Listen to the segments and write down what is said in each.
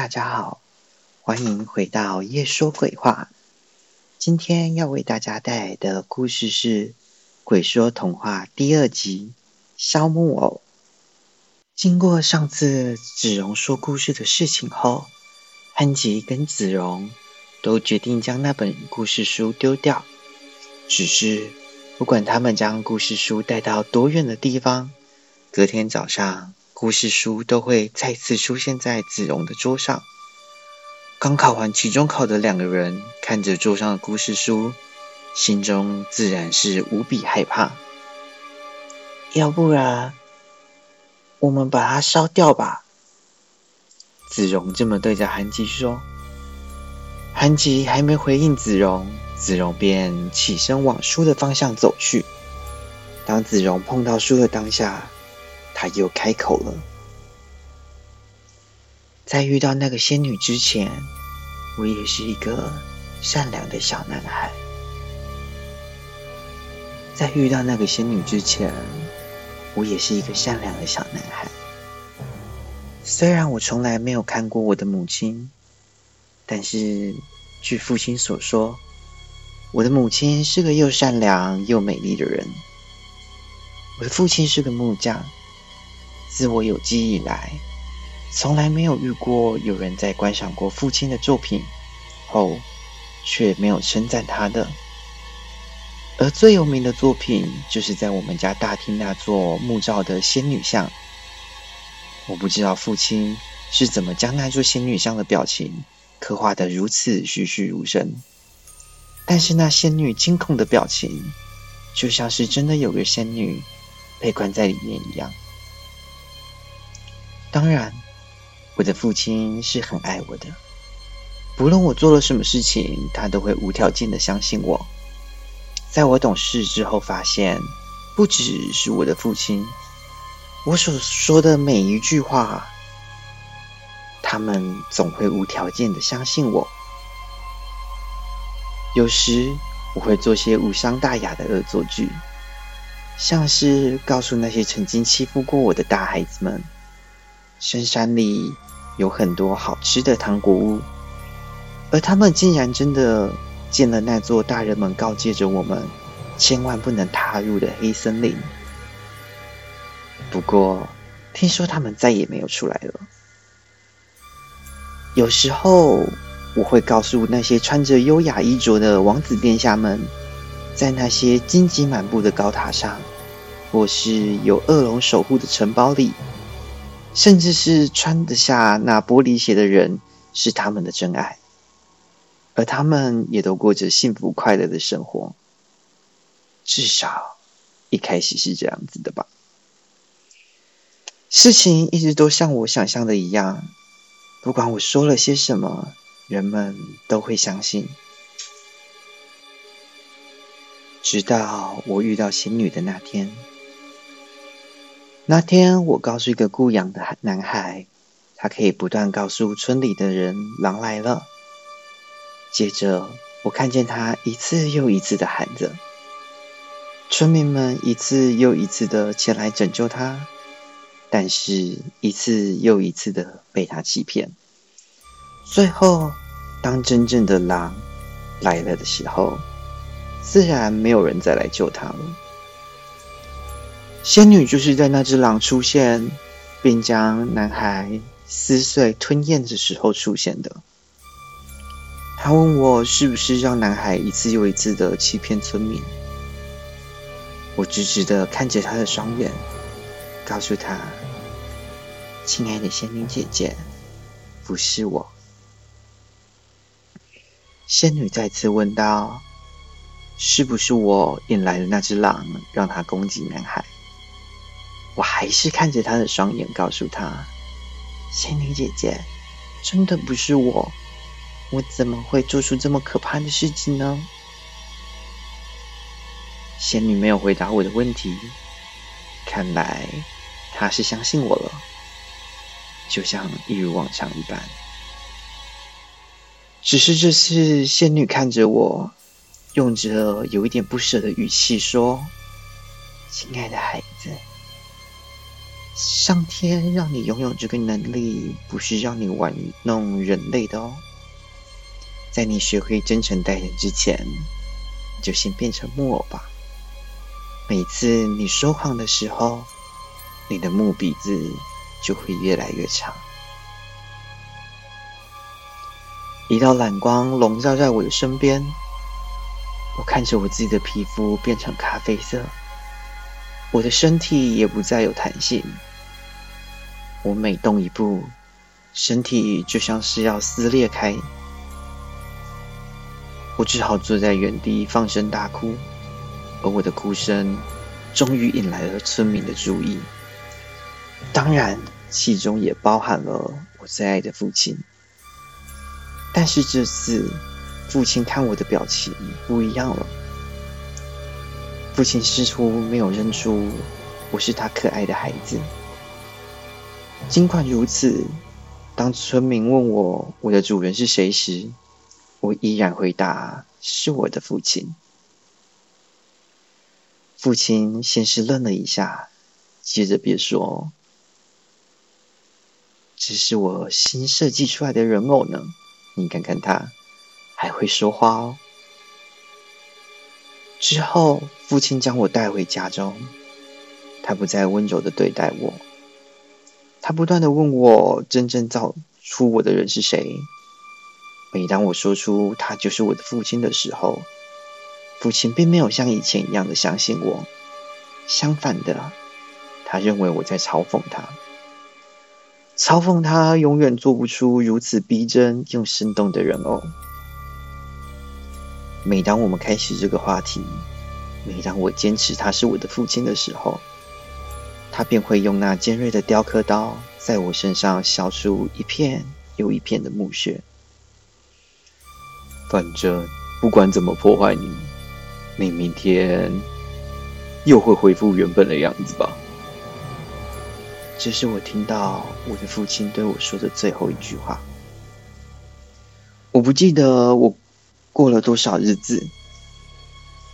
大家好，欢迎回到夜说鬼话。今天要为大家带来的故事是《鬼说童话》第二集《烧木偶》。经过上次子荣说故事的事情后，安吉跟子荣都决定将那本故事书丢掉。只是不管他们将故事书带到多远的地方，隔天早上。故事书都会再次出现在子荣的桌上。刚考完期中考的两个人看着桌上的故事书，心中自然是无比害怕。要不然，我们把它烧掉吧。子荣这么对着韩吉说。韩吉还没回应子荣，子荣便起身往书的方向走去。当子荣碰到书的当下。他又开口了，在遇到那个仙女之前，我也是一个善良的小男孩。在遇到那个仙女之前，我也是一个善良的小男孩。虽然我从来没有看过我的母亲，但是据父亲所说，我的母亲是个又善良又美丽的人。我的父亲是个木匠。自我有记忆来，从来没有遇过有人在观赏过父亲的作品后，却没有称赞他的。而最有名的作品，就是在我们家大厅那座木造的仙女像。我不知道父亲是怎么将那座仙女像的表情刻画的如此栩栩如生，但是那仙女惊恐的表情，就像是真的有个仙女被关在里面一样。当然，我的父亲是很爱我的。不论我做了什么事情，他都会无条件的相信我。在我懂事之后，发现不只是我的父亲，我所说的每一句话，他们总会无条件的相信我。有时我会做些无伤大雅的恶作剧，像是告诉那些曾经欺负过我的大孩子们。深山里有很多好吃的糖果屋，而他们竟然真的进了那座大人们告诫着我们千万不能踏入的黑森林。不过，听说他们再也没有出来了。有时候，我会告诉那些穿着优雅衣着的王子殿下们，在那些荆棘满布的高塔上，或是有恶龙守护的城堡里。甚至是穿得下那玻璃鞋的人是他们的真爱，而他们也都过着幸福快乐的生活。至少一开始是这样子的吧。事情一直都像我想象的一样，不管我说了些什么，人们都会相信。直到我遇到仙女的那天。那天，我告诉一个雇养的男孩，他可以不断告诉村里的人狼来了。接着，我看见他一次又一次的喊着，村民们一次又一次的前来拯救他，但是一次又一次的被他欺骗。最后，当真正的狼来了的时候，自然没有人再来救他了。仙女就是在那只狼出现，并将男孩撕碎吞咽的时候出现的。他问我是不是让男孩一次又一次的欺骗村民。我直直的看着他的双眼，告诉他：“亲爱的仙女姐姐，不是我。”仙女再次问道：“是不是我引来的那只狼，让他攻击男孩？”我还是看着他的双眼，告诉他：“仙女姐姐，真的不是我，我怎么会做出这么可怕的事情呢？”仙女没有回答我的问题，看来她是相信我了，就像一如往常一般。只是这次，仙女看着我，用着有一点不舍的语气说：“亲爱的孩子。”上天让你拥有这个能力，不是让你玩弄人类的哦。在你学会真诚待人之前，就先变成木偶吧。每次你说谎的时候，你的木鼻子就会越来越长。一道蓝光笼罩在我的身边，我看着我自己的皮肤变成咖啡色，我的身体也不再有弹性。我每动一步，身体就像是要撕裂开，我只好坐在原地放声大哭，而我的哭声终于引来了村民的注意，当然，其中也包含了我最爱的父亲。但是这次，父亲看我的表情不一样了。父亲似乎没有认出我是他可爱的孩子。尽管如此，当村民问我我的主人是谁时，我依然回答是我的父亲。父亲先是愣了一下，接着别说：“这是我新设计出来的人偶呢。”你看看他，还会说话哦。之后，父亲将我带回家中，他不再温柔的对待我，他不断的问我真正造出我的人是谁。每当我说出他就是我的父亲的时候，父亲并没有像以前一样的相信我，相反的，他认为我在嘲讽他。嘲讽他永远做不出如此逼真又生动的人偶。每当我们开始这个话题，每当我坚持他是我的父亲的时候，他便会用那尖锐的雕刻刀在我身上削出一片又一片的墓穴。反正不管怎么破坏你，你明天又会恢复原本的样子吧。这是我听到我的父亲对我说的最后一句话。我不记得我过了多少日子，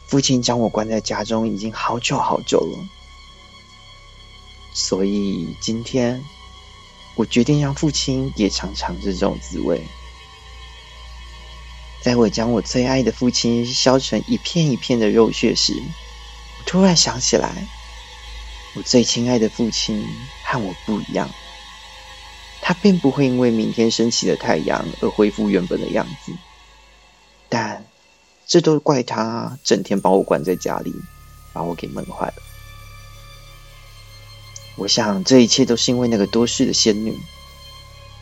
父亲将我关在家中已经好久好久了，所以今天我决定让父亲也尝尝这种滋味。在我将我最爱的父亲削成一片一片的肉屑时，我突然想起来。我最亲爱的父亲和我不一样，他并不会因为明天升起的太阳而恢复原本的样子，但这都怪他整天把我关在家里，把我给闷坏了。我想这一切都是因为那个多事的仙女，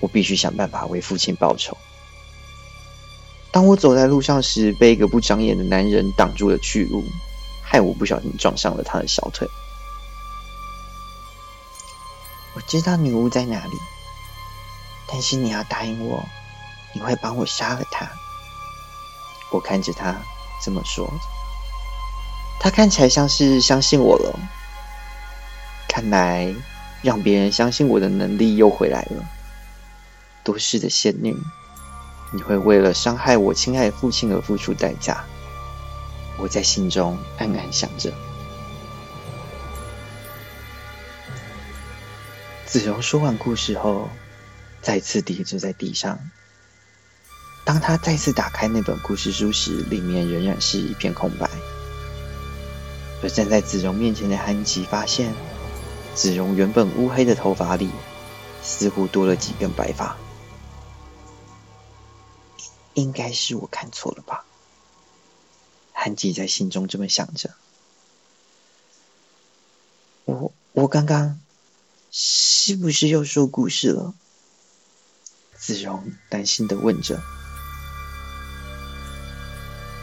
我必须想办法为父亲报仇。当我走在路上时，被一个不长眼的男人挡住了去路，害我不小心撞上了他的小腿。我知道女巫在哪里，但是你要答应我，你会帮我杀了她。我看着他这么说，他看起来像是相信我了。看来让别人相信我的能力又回来了。多事的仙女，你会为了伤害我亲爱的父亲而付出代价。我在心中暗暗想着。子荣说完故事后，再次跌坐在地上。当他再次打开那本故事书时，里面仍然是一片空白。而站在子荣面前的韩吉发现，子荣原本乌黑的头发里，似乎多了几根白发。应该是我看错了吧？韩吉在心中这么想着。我我刚刚。是不是又说故事了？子荣担心的问着。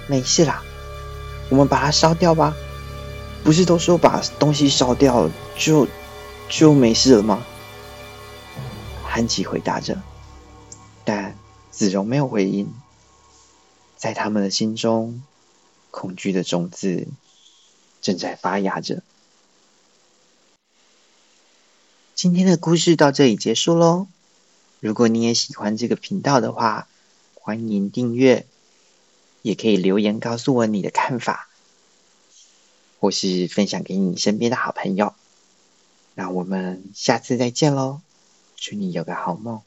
没事啦，我们把它烧掉吧。不是都说把东西烧掉就就没事了吗？韩琦回答着，但子荣没有回应。在他们的心中，恐惧的种子正在发芽着。今天的故事到这里结束喽。如果你也喜欢这个频道的话，欢迎订阅，也可以留言告诉我你的看法，或是分享给你身边的好朋友。那我们下次再见喽，祝你有个好梦。